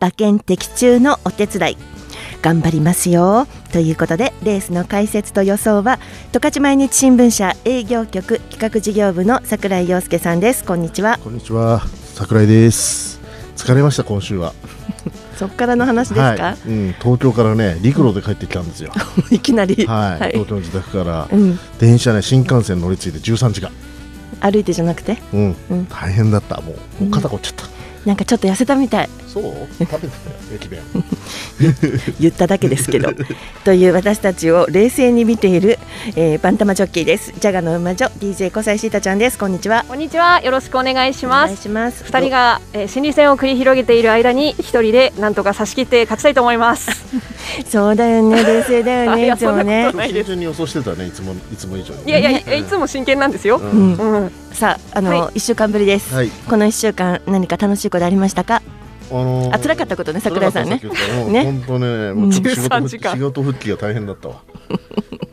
馬券的中のお手伝い。頑張りますよ。ということでレースの解説と予想は十勝毎日新聞社営業局企画事業部の櫻井陽介さんです。こんにちは。こんにちは。桜井です。疲れました今週は。そっからの話ですか、はい、うん、東京からね陸路で帰ってきたんですよ。いきなり、はい、はい、東京の自宅から、うん、電車ね新幹線乗り継いで13時間。歩いてじゃなくて、うん、うん、大変だった。もうもう肩凝っちゃった、なんかちょっと痩せたみたい。そう？食べてたよ駅弁。言っただけですけど。という私たちを冷静に見ている、えー、バンタマジョッキーです。ジャガの馬女 DJ 小西シータちゃんです。こんにちは。こんにちは。よろしくお願いします。お願いします。二人が、えー、心理戦を繰り広げている間に一人でなんとか差し切って勝ちたいと思います。そうだよね。冷静だよね いつもね。真剣に予想してたねいつもいつも以上に、いやいや、いつも真剣なんですよ、うん、うん、さああの一、はい、週間ぶりです、はい、この一週間何か楽しいことありましたか？あのー、あ辛かったことね桜井さんね。ね本当ね、もう仕事仕事復帰が大変だったわ。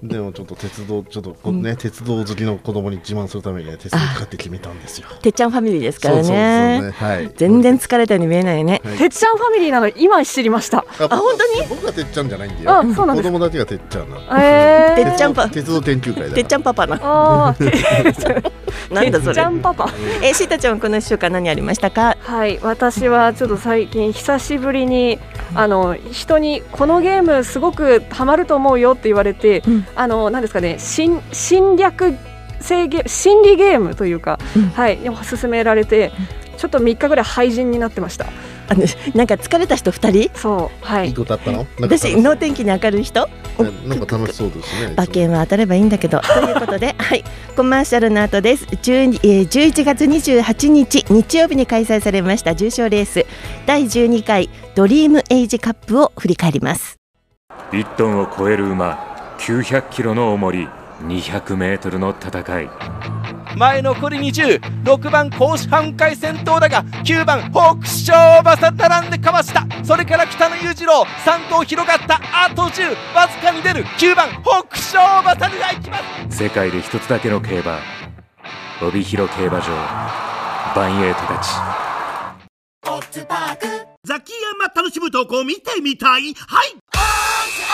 でもちょっと鉄道ちょっとね、うん、鉄道好きの子供に自慢するために、ね、鉄道買って決めたんですよ。てっちゃんファミリーですからね。ねはい。全然疲れたように見えないね。はい、てっちゃんファミリーなの今知りました。あ本当に？僕がてっちゃんじゃないんだよ。あそうなん子供たちがてっちゃんなの。ええー。てっちゃんパ鉄道研究会てっちゃんパパな。ああ。なんだそれ。てっちゃんパパ。えシータちゃんこの一週間何ありましたか？はい私はちょっと最近久しぶりにあの人にこのゲームすごくハマると思うよって言われて、うん、あのなんですかね侵侵略性ゲ心理ゲームというか、うん、はい勧められてちょっと3日ぐらい廃人になってました。あのなんか疲れた人二人？そうはい。いいことあったの？私能天気に明るい人？なんか楽しそうですね馬券は当たればいいんだけど。ということではい。コマーシャルの後です。12、えー、11月28日日曜日に開催されました重賞レース。第12回ドリームエイジカップを振り返ります。1トンを超える馬900キロの重り200メートルの戦い前残り206番甲子半回先頭だが9番北勝馬さ並んでかわした。それから北野裕次郎3頭広がったあと10わずかに出る。9番北勝馬さが行きます。世界で一つだけの競馬帯広競馬場バンエイトたち。ザキヤマ楽しむ投稿見てみたい？はい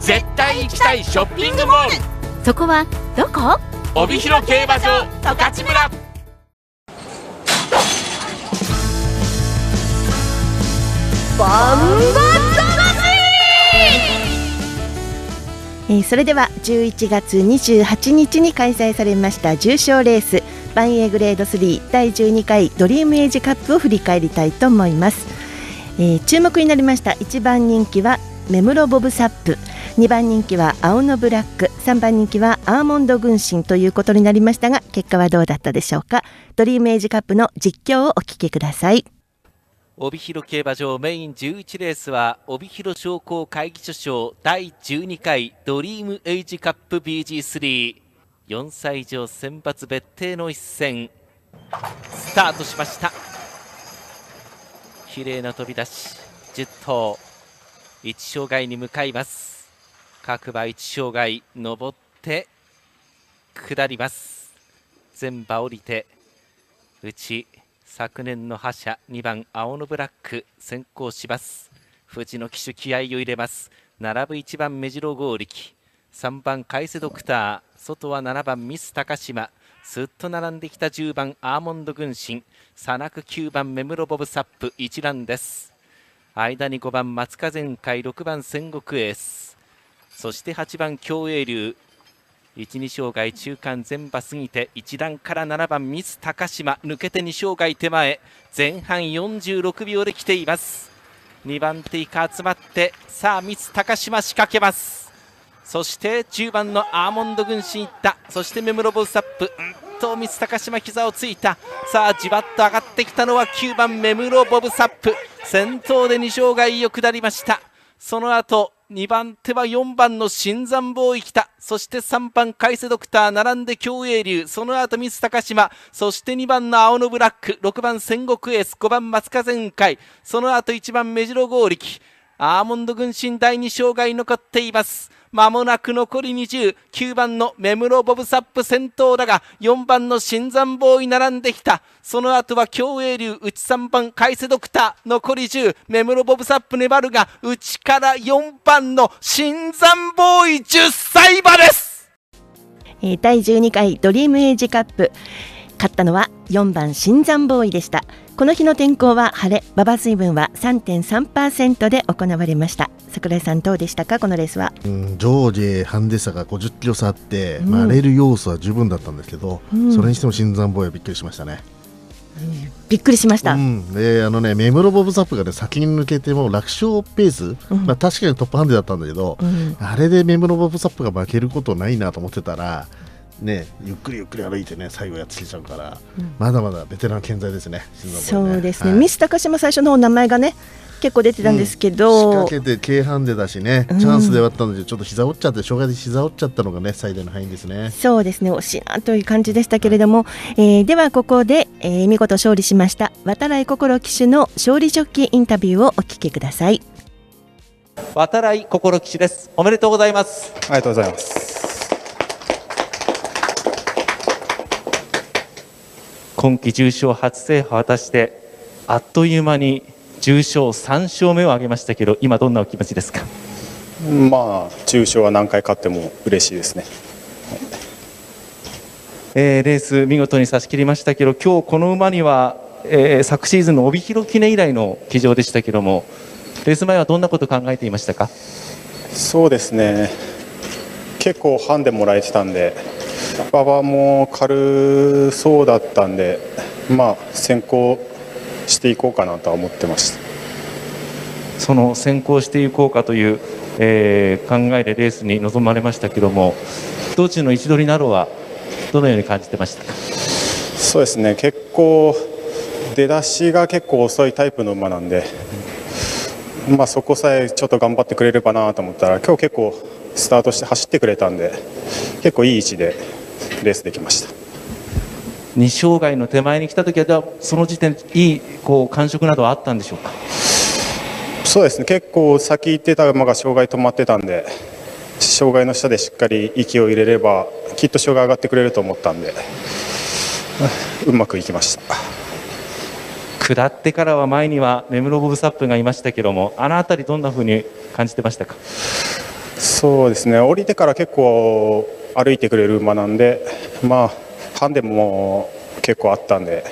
絶対行きたいショッピングモール。そこはどこ？帯広競馬場十勝村。バンバえー、それでは11月28日に開催されました重賞レースばんえいグレード3第12回ドリームエイジカップを振り返りたいと思います、えー、注目になりました1番人気はメムロボブサップ。2番人気はアオノブラック。3番人気はアーモンドグンシンということになりましたが結果はどうだったでしょうか？ドリームエイジカップの実況をお聞きください。帯広競馬場メイン11レースは帯広商工会議所賞第12回ドリームエイジカップ BG34 歳以上選抜別邸の一戦。スタートしました。綺麗な飛び出し。10頭。1障害に向かいます。各馬1障害上って下ります。全馬降りて内昨年の覇者2番青のブラック先行します。富士の騎手気合を入れます。並ぶ1番目白剛力3番海瀬ドクター外は7番ミス高島。すっと並んできた10番アーモンド軍神。さなく9番目室ボブサップ一覧です。間に5番松風前回6番戦国エース。そして8番競泳流1、2障害中間全馬過ぎて1段から7番ミス高島。抜けて2障害手前。前半46秒で来ています。2番手以下集まってさあミス高島仕掛けます。そして10番のアーモンド軍師いった。そしてメムロボスアップ。うんとミス高島膝をついた。さあじわっと上がってきたのは9番メムロボブサップ。先頭で2障害を下りました。その後2番手は4番の新山坊生きた。そして3番海瀬ドクター並んで競泳流その後ミス高島そして2番の青のブラック。6番戦国エース。5番松風雲海。その後1番目白剛力アーモンド軍神第2障害残っています。まもなく残り209番のメムロボブサップ先頭だが4番の新山ボーイ並んできた。その後は競泳流内3番海瀬ドクター残り10メムロボブサップ粘るが内から4番の新山ボーイ10歳馬です。第12回ドリームエイジカップ。勝ったのは4番シンザンボーイでした。この日の天候は晴れ馬場水分は3.3%で行われました。桜井さんどうでしたか？このレースは、うん、上下ハンデ差が50キロ差あって、うん、まあ、荒れる要素は十分だったんですけど、うん、それにしてもシンザンボーイはびっくりしましたね。びっくりしました、うん、であのねメムロボブサップがね先に抜けても楽勝ペース、うん、まあ、確かにトップハンデだったんだけど、うん、あれでメムロボブサップが負けることないなと思ってたらね、ゆっくりゆっくり歩いてね最後やっつけちゃうから、うん、まだまだベテラン健在ですね。ね。そうですね、はい、ミス高島最初の名前がね結構出てたんですけど、うん、仕掛けて軽ハンデだしね、チャンスではあったのでちょっと膝折っちゃって障害で膝折っちゃったのがね最大の敗因ですね。そうですね。惜しいなという感じでしたけれども、はい、えー、ではここで、えー、見事勝利しました渡来心騎手の勝利ジョッキーインタビューをお聞きください。渡来心騎手です。おめでとうございます。ありがとうございます今季重賞初制覇を果たしてあっという間に重賞3勝目を挙げましたけど今どんなお気持ちですか？まあ重賞は何回勝っても嬉しいですね、えー、レース見事に差し切りましたけど今日この馬には、えー、昨シーズンの帯広記念以来の騎乗でしたけどもレース前はどんなことを考えていましたか？そうですね。結構ハンデもらえてたんで馬場も軽そうだったんで、まあ、先行していこうかなとは思ってました。その先行していこうかという、えー、考えでレースに臨まれましたけども道中の位置取りなどはどのように感じてました？かそうですね。結構出だしが結構遅いタイプの馬なんで、まあ、そこさえちょっと頑張ってくれればなと思ったら今日結構スタートして走ってくれたんで結構いい位置でレースできました。2障害の手前に来た時はその時点でいいこう感触などはあったんでしょうか？そうですね。結構先行ってた馬が障害止まってたんで障害の下でしっかり息を入れればきっと障害上がってくれると思ったんでうまくいきました。下ってからは前にはメムロボブサップがいましたけどもあの辺りどんなふうに感じてましたか？そうですね。降りてから結構歩いてくれる馬なんで、まあ、ハンデも結構あったんで、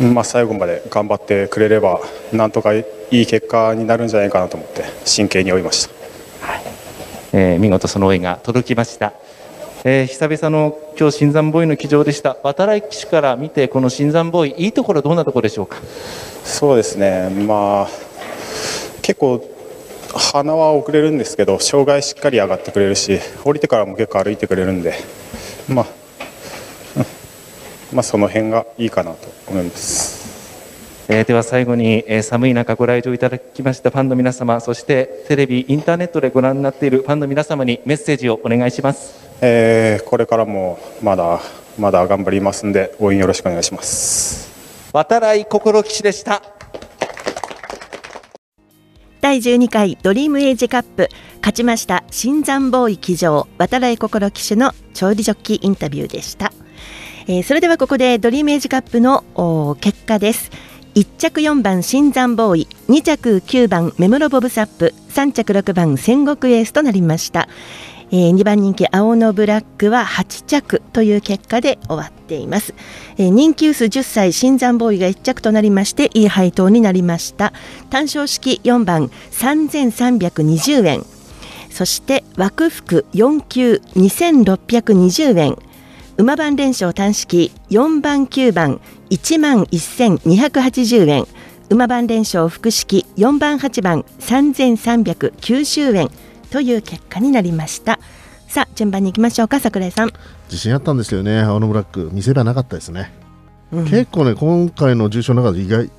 まあ、最後まで頑張ってくれればなんとかいい結果になるんじゃないかなと思って真剣に追いました、はい。えー、見事その追いが届きました。えー、久々の今日新山ボーイの騎乗でした。渡来騎手から見てこの新山ボーイいいところどんなところでしょうか？そうですね。まあ結構鼻は遅れるんですけど障害しっかり上がってくれるし降りてからも結構歩いてくれるんでまあ、うん、まあその辺がいいかなと思います。えー、では最後に、えー、寒い中ご来場いただきましたファンの皆様そしてテレビインターネットでご覧になっているファンの皆様にメッセージをお願いします、えー、これからもまだまだ頑張りますんで応援よろしくお願いします。渡来心路騎手でした第12回ドリームエイジカップ勝ちましたシンザンボーイ騎乗渡来心路騎手の勝利ジョッキーインタビューでした、えー、それではここでドリームエイジカップの結果です。1着4番シンザンボーイ2着9番メムロボブサップ3着6番センゴクエースとなりました。えー、2番人気青のブラックは8着という結果で終わっています、えー、人気薄10歳新山ボーイが1着となりましていい配当になりました。単勝式4番3320円。そして枠服4級2620円。馬番連勝単式4番9番1万1280円。馬番連勝複式4番8番3390円。という結果になりました。さあ順番に行きましょうか桜井さん。自信あったんですけどね。青のブラック。見せ場なかったですね。うん、結構ね今回の重賞の中で意外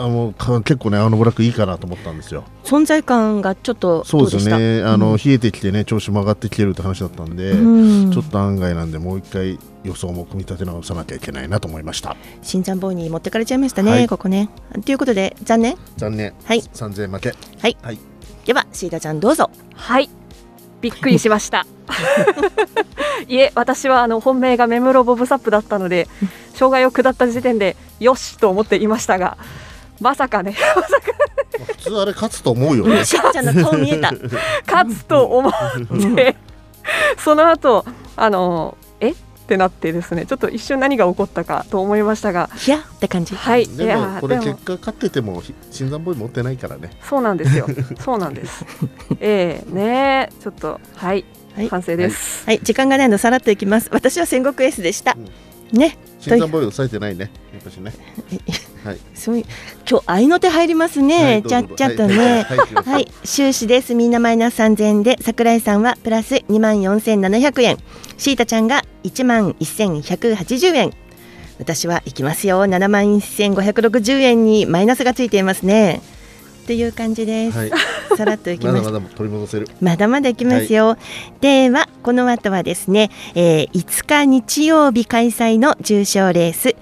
あの結構ねあのブラックいいかなと思ったんですよ。存在感がちょっとそうですね。あの、うん、冷えてきてね調子も上がってきてるって話だったんで、うん、ちょっと案外なんでもう一回予想も組み立て直さなきゃいけないなと思いました。新山ボーに持ってかれちゃいましたね、はい、ここね。ということで残念。残念。はい。3000円負け。はい、はい、ではシータちゃんどうぞ。はい。びっくりしました。いえ私はあの本命がメムロボブサップだったので障害を下った時点でよしと思っていましたがまさかね まさか普通あれ勝つと思うよね。しーちゃんの顔見えた。勝つと思って。その後あのえ？ってなってですねちょっと一瞬何が起こったかと思いましたがいやって感じ。はいでもこれ結果勝ってても新山ボーイ持ってないからね。そうなんですよ。そうなんです。ええー、ねちょっとはいはい、完成です、はい、はい、時間がないのさらっといきます。私は戦国 S でした、うん、ね。新山ボーイ抑えてないね。やね。はい、そうい。う今日合いの手入りますね、はい、ちゃっちゃとね。はい、収支です。みんなマイナス3000円で。桜井さんはプラス2万4700円シータちゃんが1万1180円。私は行きますよ。7万1560円にマイナスがついていますね。という感じです、はい、さらっといきます。まだまだ取り戻せる。まだまだいきますよ、はい、ではこの後はですね、えー、5日日曜日開催の重賞レース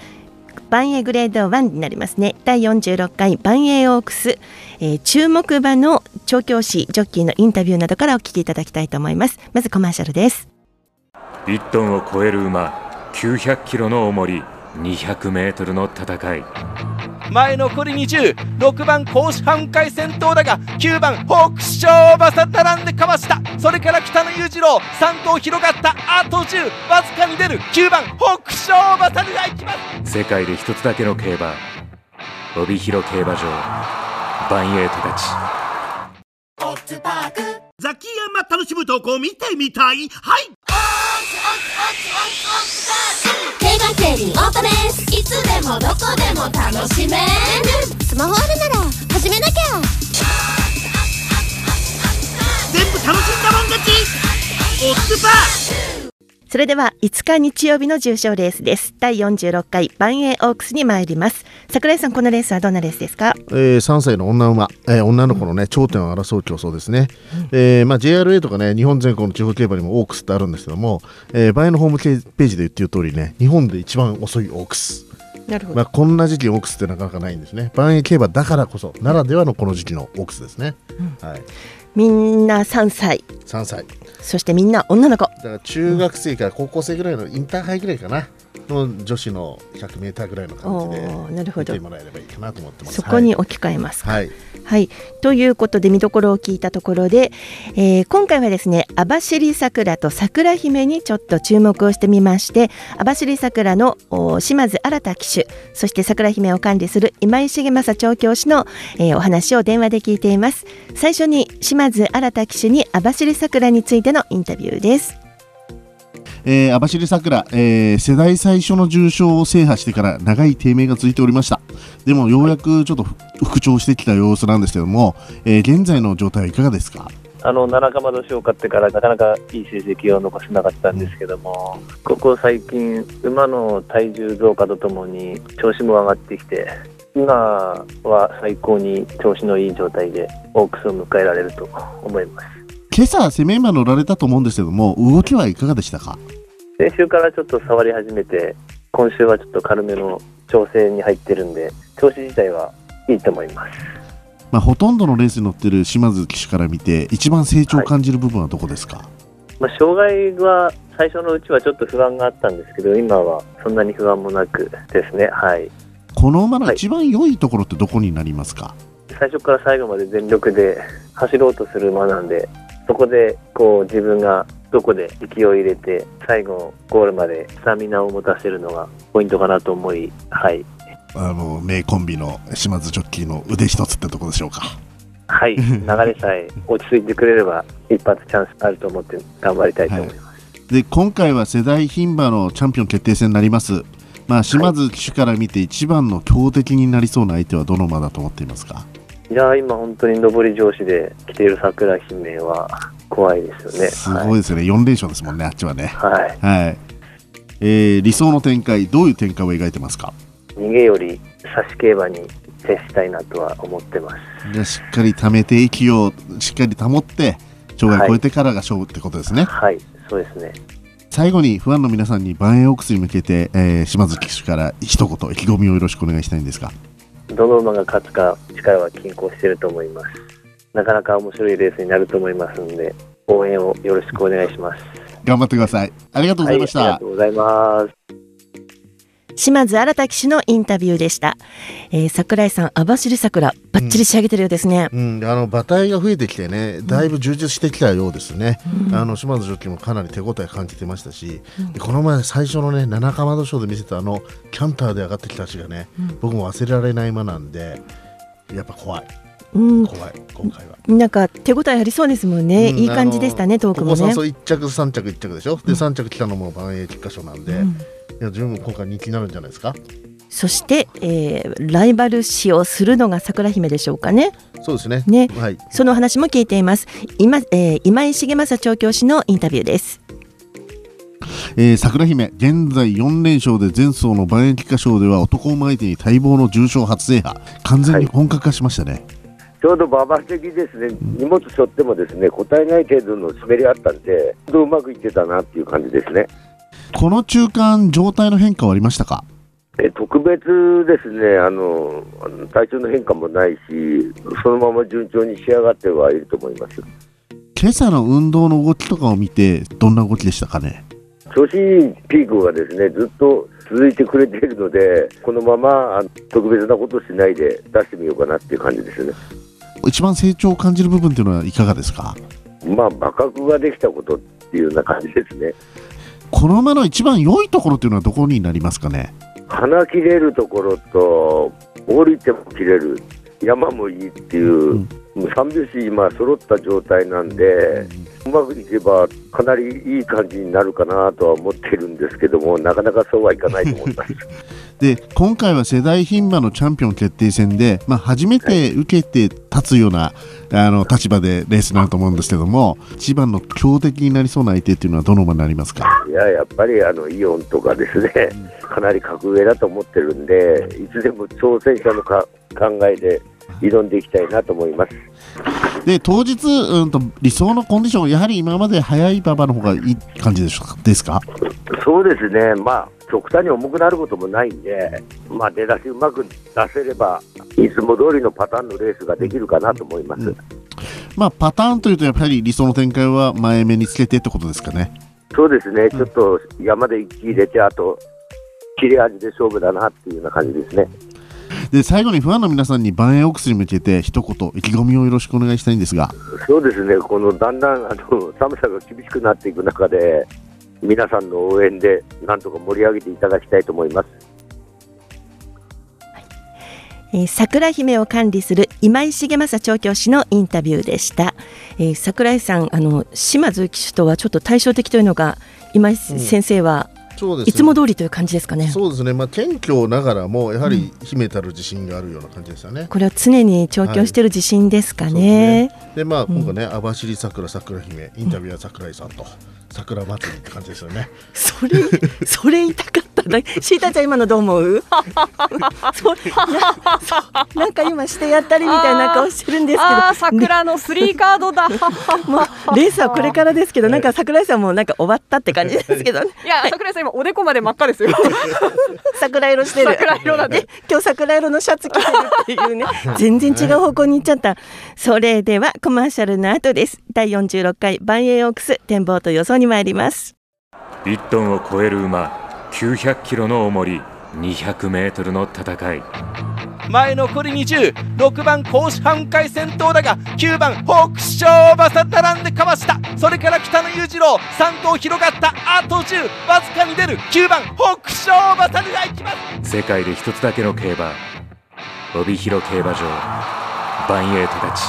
万栄グレード1になりますね。第46回万栄オークス、えー、注目馬の調教師ジョッキーのインタビューなどからお聞きいただきたいと思います。まずコマーシャルです1トンを超える馬900キロの重り200メートルの戦い。前残り206番甲子半回先頭だが9番北勝馬さ並んでかわした。それから北野裕次郎3頭広がった。あと10わずかに出る。9番北勝馬さが行きます。世界で一つだけの競馬帯広競馬場バンエイトたちザキヤマ楽しむ投稿見てみたい？はい定番競輪オートレースいつでもどこでも楽しめる。スマホあるなら始めなきゃ。全部楽しんだもん勝ち。オッズパーそれでは5日日曜日の重賞レースです。第46回バンエーオークスに参ります。桜井さんこのレースはどんなレースですか、えー、3歳の女馬、えー、女の子のね頂点を争う競争ですね、うん、えー、まあ、JRA とかね日本全国の地方競馬にもオークスってあるんですけども、えー、バンエーのホームページで言ってる通りね日本で一番遅いオークス。なるほど、まあ、こんな時期オークスってなかなかないんですね。万円競馬だからこそならではのこの時期のオークスですね、うん、はいみんな3歳。3歳。そしてみんな女の子。だから中学生から高校生ぐらいのインターハイぐらいかな、の女子の 100m ぐらいの感じでなるほど。見てもらえればいいかなと思ってます。そこに置き換えますはい、はい、ということで見どころを聞いたところで、えー、今回はですね網走桜と桜姫にちょっと注目をしてみまして網走桜の島津新騎手そして桜姫を管理する今井重政調教師の、えー、お話を電話で聞いています。最初に島津新騎手に網走桜についてのインタビューですえー、網走桜、えー、世代最初の重賞を制覇してから長い低迷が続いておりました。でもようやくちょっと復調してきた様子なんですけども、えー、現在の状態はいかがですか？あの七釜年を買ってからなかなかいい成績を残せなかったんですけども、ここ最近、馬の体重増加とともに調子も上がってきて、今は最高に調子のいい状態でオークスを迎えられると思います。今朝、攻め馬乗られたと思うんですけども、動きはいかがでしたか？先週からちょっと触り始めて、今週はちょっと軽めの調整に入ってるんで、調子自体はいいと思います。まあ、ほとんどのレースに乗ってる島津騎手から見て、一番成長を感じる部分はどこですか、はい、まあ、障害は最初のうちはちょっと不安があったんですけど、今はそんなに不安もなくですね、はい、この馬の一番良いところってどこになりますか、はい、最初から最後まで全力で走ろうとする馬なんで、そこでこう自分がどこで勢いを入れて最後ゴールまでスタミナを持たせるのがポイントかなと思い、はい、あの名コンビの島津ジョッキーの腕一つってとこでしょうか。はい、流れさえ落ち着いてくれれば、一発チャンスあると思って頑張りたいと思います。はい、で今回は世代牝馬のチャンピオン決定戦になります。まあ、島津騎手から見て一番の強敵になりそうな相手はどの馬だと思っていますか？いや今、本当に上り調子で来ている桜姫は怖いですよね。すごいですよね、はい、4連勝ですもんね、あっちはね。はい、はい。えー、理想の展開、どういう展開を描いてますか？逃げより差し競馬に接したいなとは思ってます。しっかり貯めて息をしっかり保って障害を超えてからが勝負ってことですね。はい、はい、そうですね。最後にファンの皆さんに万円オークスに向けて、えー、島津騎手から一言意気込みをよろしくお願いしたいんですがどの馬が勝つか力は均衡していると思います。なかなか面白いレースになると思いますので応援をよろしくお願いします。頑張ってください。ありがとうございました、はい、ありがとうございます島津新騎手のインタビューでした、えー、桜井さん網走桜ばっちり仕上げてるようですね、うん、うん、あの馬体が増えてきてねだいぶ充実してきたようですね、うん、あの島津ジョッキーもかなり手応え感じてましたし、うん、この前最初のね七かまど賞で見せたあのキャンターで上がってきた足がね、僕も忘れられない馬なんでやっぱ怖い。うん、怖い今回は。なんか手応えありそうですもんね、うん、いい感じでしたねトークもね。ここ1着3着1着でしょ。で3着来たのも万栄菊花賞なんで、いや十分今回人気になるんじゃないですか？そして、えー、ライバル視をするのが桜姫でしょうかね。そうですね。ね、はい、その話も聞いています。今、えー、今井重政調教師のインタビューです。えー、桜姫現在4連勝で前走の万円菊花賞では男馬相手に待望の重賞初制覇。完全に本格化しましたね、はい、ちょうど馬場的ですね、荷物背負ってもですね答えない程度の滑りあったんでうまくいってたなっていう感じですねこの中間、状態の変化はありましたか？え特別ですね。あの、体調の変化もないし、そのまま順調に仕上がってはいると思います。今朝の運動の動きとかを見て、どんな動きでしたかね？調子いいピークがですねずっと続いてくれているので、このまま特別なことしないで出してみようかなっていう感じですね。一番成長を感じる部分っていうのはいかがですか？まあ、馬格ができたことっていうような感じですね。この馬の一番良いところというのはどこになりますかね？鼻切れるところと降りても切れる。山もいいっていう、うん、三拍子今揃った状態なんで、うまくいけばかなりいい感じになるかなとは思ってるんですけどもなかなかそうはいかないと思います で今回は世代牝馬のチャンピオン決定戦で、まあ、初めて受けて立つような、あの立場でレースになると思うんですけども一番の強敵になりそうな相手っていうのはどの馬になりますか？いややっぱりあのイオンとかですね、かなり格上だと思ってるんでいつでも挑戦者のか考えで挑んでいきたいなと思います。で当日、うんと、理想のコンディション、やはり今まで速い馬場の方がいい感じでしょですか？そうですね、まあ、極端に重くなることもないんで、まあ、出だしうまく出せれば、いつも通りのパターンのレースができるかなと思います、うん、まあ、パターンというと、やっぱり理想の展開は前目につけてってことですかね？そうですね、ちょっと山で一気入れて、あと切れ味で勝負だなっていうような感じですね。で最後にファンの皆さんに万円オークスに向けて一言意気込みをよろしくお願いしたいんですが。そうですね。このだんだんあの寒さが厳しくなっていく中で皆さんの応援でなんとか盛り上げていただきたいと思います。えー、桜姫を管理する今井重政調教師のインタビューでした、えー、桜井さんあの島津騎手とはちょっと対照的というのが今井先生はそうです、ね、いつも通りという感じですかね。そうですね。まあ謙虚ながらもやはり秘めたる自信があるような感じですよね。これは常に調教している自信ですかね。はい、で、ね、まあ今回ね、網走桜桜姫インタビューは桜井さんと。桜祭りって感じですよね。それそれ言いたかったな。シータちゃん今のどう思う？そ な なんか今してやったりみたいな顔してるんですけど。桜のスリーカードだ。もうレースはこれからですけど、なんか桜井さんもなんか終わったって感じですけど、ね、いや桜井さん今おでこまで真っ赤ですよ。桜色してる。桜色だね。今日桜色のシャツ着てるっていうね。全然違う方向に行っちゃった。それではコマーシャルの後です。第46回バンエーオークス展望と予想に参ります1トンを超える馬900キロの重り200メートルの戦い。前残り206番甲子半回先頭だが9番北勝馬さ並んでかわした。それから北野裕次郎3頭広がった。あと10わずかに出る。9番北勝馬さがいきます。世界で一つだけの競馬帯広競馬場バンエイトたち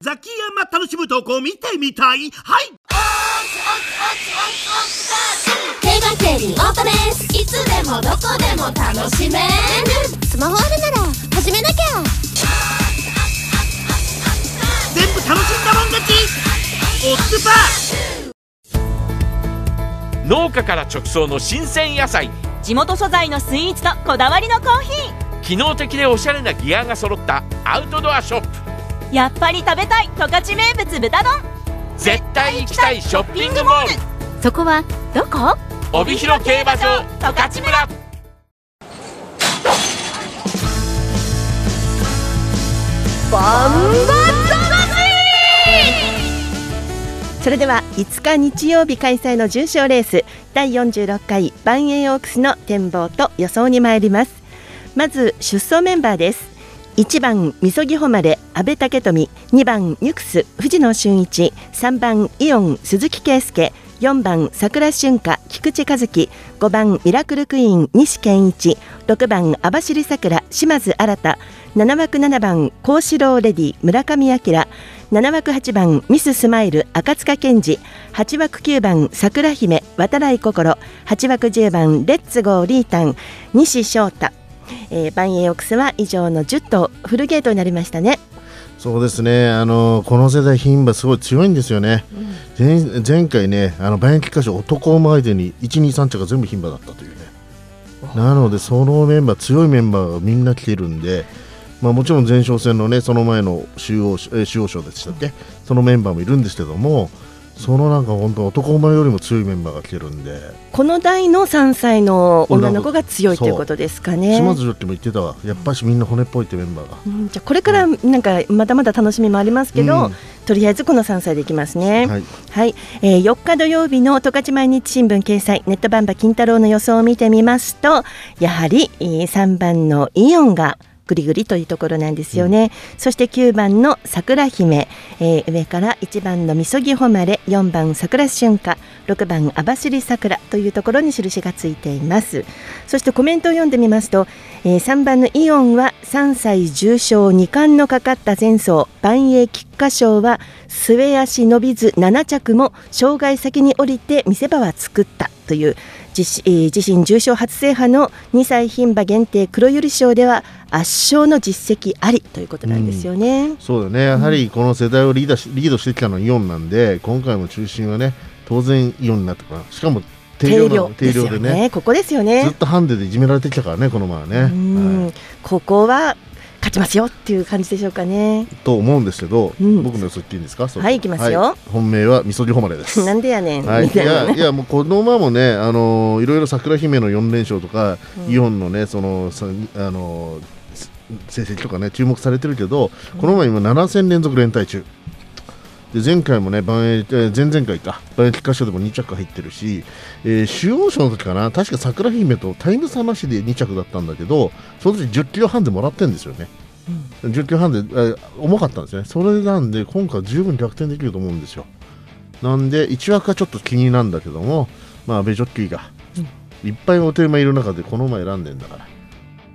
ザキヤマ楽しむ投稿見てみたい？はい定番競輪オートレース。いつでもどこでも楽しめる。スマホあるなら始めなきゃ。全部楽しんだもん勝ち。オッズパ農家から直送の新鮮野菜。地元素材のスイーツとこだわりのコーヒー。機能的でおしゃれなギアが揃ったアウトドアショップ。やっぱり食べたい十勝名物豚丼絶対行きたいショッピングモール。そこはどこ？帯広競馬場十勝村。バンそれでは5日日曜日開催の重賞レース第46回バンエイオークスの展望と予想に参ります。まず出走メンバーです1番みそぎほまれ阿部武富。2番ニュクス藤野俊一。3番イオン鈴木圭介。4番桜春夏菊池和樹。5番ミラクルクイーン西健一。6番網走桜島津新。7枠7番幸四郎レディ村上明。7枠8番ミススマイル赤塚健二。8枠9番桜姫渡来心。8枠10番レッツゴーリータン。西翔太。えー、バンエイオックスは以上の10頭フルゲートになりましたね。そうですね、あのこの世代、牝馬すごい強いんですよね、うん、前前回ね、あの馬役歌手、男馬相手に1、2、3着が全部牝馬だったというね、なので、そのメンバー、強いメンバーがみんな来てるんで、まあ、もちろん前哨戦のね、その前の主要主要賞でしたっけ、そのメンバーもいるんですけども、そのなんか本当男馬よりも強いメンバーが来てるんで。この代の3歳の女の子が強いということですかね。島津ジョッキも言ってたわ。やっぱしみんな骨っぽいってメンバーが、うん、じゃこれからなんかまだまだ楽しみもありますけど、うん、とりあえずこの3歳でいきますね。はい、はい、えー、4日土曜日の十勝毎日新聞掲載ネットバンバ金太郎の予想を見てみますとやはり、えー、3番のイオンがぐりぐりというところなんですよね、うん、そして9番の桜姫、えー、上から1番のみそぎ誉れ4番桜春夏6番網走桜というところに印がついています。そしてコメントを読んでみますと、えー、3番のイオンは3歳重賞2冠のかかった前走万栄菊花賞は末足伸びず7着も障害先に降りて見せ場は作ったという自,、自身重賞初制覇の2歳牝馬限定黒百合賞では圧勝の実績ありということなんですよね、うん、そうだね。やはりこの世代をリーダーリードしてきたのはイオンなんで今回も中心はね当然イオンになってからしかも定量定量でね、ね、ここですよね。ずっとハンデでいじめられてきたからねこの前はね、はい、ここは勝ちますよっていう感じでしょうかね。と思うんですけど、うん、僕の予想言っていいんですか？はい、いきますよ、はい、本命はみそぎほまれです。なんでやねん。はい、いや、いや、もうこの馬もね、あのー、いろいろ桜姫の四連勝とか、うん、イオンのね、その、さあのー、成績とかね、注目されてるけど、この馬今7戦連続連敗中。で前回もね、万栄前々回か、万栄菊花賞でも2着入ってるし、えー、主要賞の時かな、確か桜姫とタイム差なしで2着だったんだけど、その時10キロ半でもらってるんですよね。うん、10キロ半で、えー、重かったんですね。それなんで、今回十分逆転できると思うんですよ。なんで、1枠はちょっと気になるんだけども、まあ、ベジョッキーが、いっぱいお手間いる中でこの馬選んでんだから、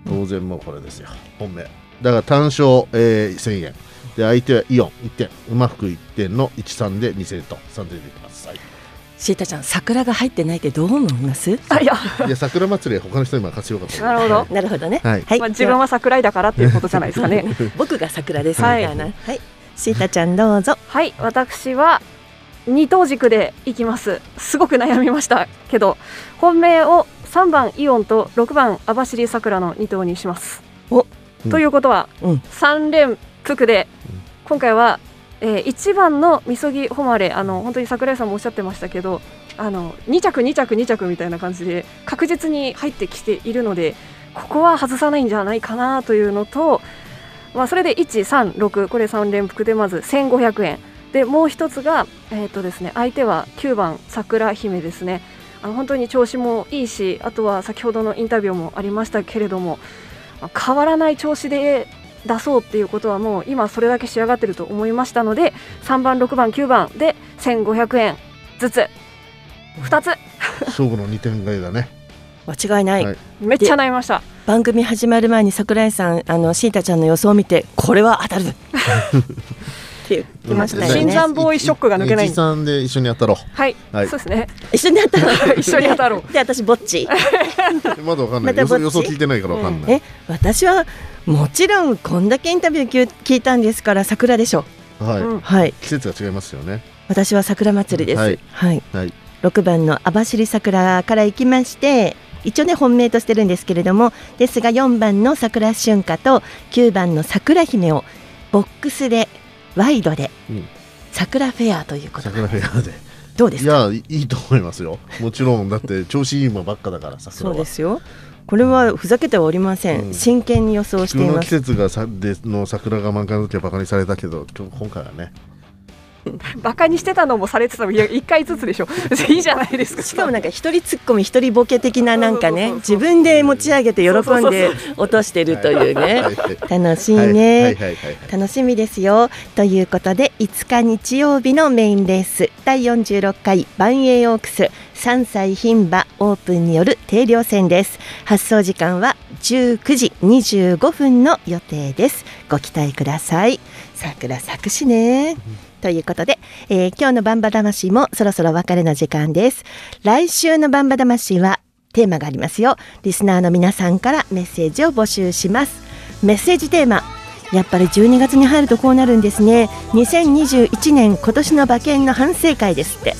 当然もうこれですよ、本命。だから単勝、えー、1000円。で相手はイオン1点馬服1点の13で2000円と3点でいきます。はい。シータちゃん桜が入ってないってどう思います？あいや。いや桜祭りは他の人に任せようかとなるほど、なるほどね。はい、まあ、自分は桜井だからっていうことじゃないですかね。僕が桜ですみたいな。はい、はい、シータちゃんどうぞ。はい。私は二等軸でいきます。すごく悩みました。けど本命を3番イオンと6番網走桜の2頭にします。お、ということは、うん、3連服で今回は、えー、1番のみそぎ誉れあの本当に櫻井さんもおっしゃってましたけどあの2着、2着、2着みたいな感じで確実に入ってきているのでここは外さないんじゃないかなというのと、まあ、それで1、3、6これ3連複でまず1500円。でもう一つが、えーとですね、相手は9番桜姫ですね。あの本当に調子もいいしあとは先ほどのインタビューもありましたけれども変わらない調子で出そうっていうことはもう今それだけ仕上がってると思いましたので3番6番9番で1500円ずつ。2つ。勝負の2点買いだね。間違いない、はい、めっちゃ悩みました。番組始まる前に櫻井さんあのシータちゃんの予想を見てこれは当たる。って言いましたよね。新参ボーイショックが抜けない。一さんで一緒にやったろう。はい、はい。そうですね。一緒にやったろう。一緒にやったろで私ぼっち。まだわかんない、ま予想予想聞いてないからわかんない、え私はもちろんこんだけインタビュー聞いたんですから桜でしょはい、はい。季節が違いますよね。私は桜祭りです。はい。はい、はい。6番の網走桜から行きまして一応ね本命としてるんですけれどもですが4番の桜春夏と9番の桜姫をボックスでワイドでうん。桜フェアということ桜フェアで。どうですいやいいと思いますよ。もちろんだって調子いい馬ばっかだから桜そうはですよこれはふざけてはおりません、真剣に予想しています。節がさでの桜が満開の時はバカにされたけど今回はね バカにしてたのもされてたのもいや一回ずつでしょ。いいじゃないですか。しかもなんか一人ツッコミ一人ボケ的ななんかね自分で持ち上げて喜んで落としてるというね。楽しいね。楽しみですよ。ということで5日日曜日のメインレース。第46回万栄オークス。3歳牝馬オープンによる定量戦です。発送時間は19時25分の予定です。ご期待ください。桜咲くしねということで、えー今日のバンバ魂もそろそろ別れの時間です。来週のバンバ魂はテーマがありますよ。リスナーの皆さんからメッセージを募集します。メッセージテーマやっぱり12月に入るとこうなるんですね。2021年今年の馬券の反省会ですって。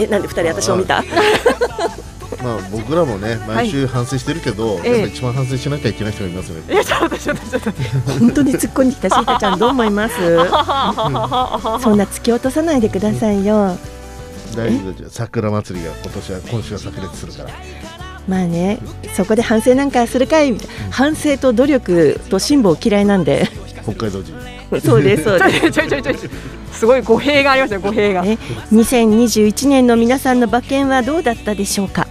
えなんで二人私を見た？まあ僕らもね毎週反省してるけど、ええ。やっぱ一番反省しなきゃいけない人がいますよね。いやちょっとちょっとちょっと。本当に突っ込んできたシータちゃんどう思います？そんな突き落とさないでくださいよ。大丈夫だよ。桜祭りが今年は今週は炸裂するから。まあねそこで反省なんかするかい。みたいな反省と努力と辛抱嫌いなんで。北海道人。そうですそうです。ちょいちょいちょいちょい。すごい語弊がありますよ語弊が。ね2021年の皆さんの馬券はどうだったでしょうか？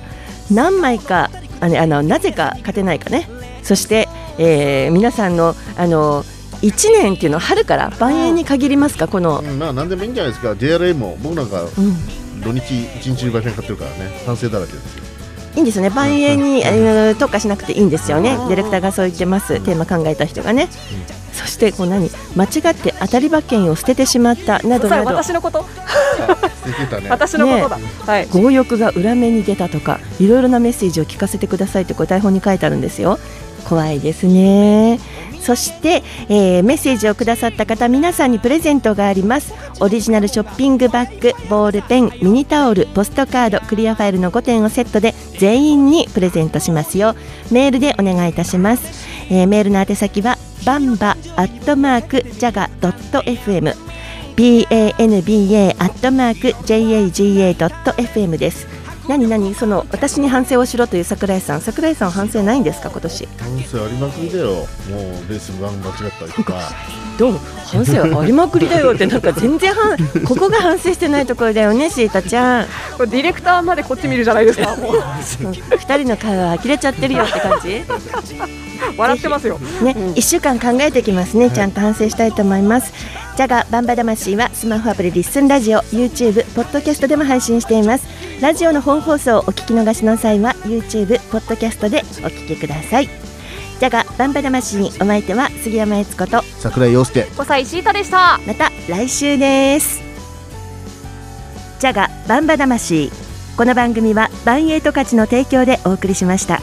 何枚かあのなぜか勝てないかね。そして、えー皆さんのあの1年っていうのは春から万円に限りますかこの、まあ何でもいいんじゃないですか。JRA も僕なんかうん。土日一日中馬券買ってるからね。反省だらけですよいいんですよね。万円に、えー特化しなくていいんですよね。ディレクターがそう言ってます。テーマ考えた人がね、そしてこう何？間違って当たり馬券を捨ててしまった。などなど。私のこと。私のことだ、はい。強欲が裏目に出たとかいろいろなメッセージを聞かせてくださいってこれ台本に書いてあるんですよ怖いですね。そして、えーメッセージをくださった方皆さんにプレゼントがあります。オリジナルショッピングバッグボールペンミニタオルポストカードクリアファイルの5点をセットで全員にプレゼントしますよ。メールでお願いいたします、えーメールの宛先はバンバアットマークジャガドット FM banba アットマーク jaga ドット FM です。何何その私に反省をしろという桜井さん桜井さん反省ないんですか今年？反省ありまくりだよ。もうレース番間違ったりとか。どうも反省ありまくりだよってなんか全然反 ここが反省してないところだよねシータちゃん。これディレクターまでこっち見るじゃないですか もう。二人の会話呆れちゃってるよって感じ。笑ってますよ。ね、一週間考えてきますね、ちゃんと反省したいと思います。ジャガバンバ魂はスマホアプリリッスンラジオ、YouTube、ポッドキャストでも配信しています。ラジオの本放送をお聞き逃しの際は YouTube、ポッドキャストでお聞きください。ジャガバンバ魂にお相手は杉山悦子と桜井陽介小西シータでしたまた来週です。ジャガバンバ魂この番組はバンエイト価値の提供でお送りしました。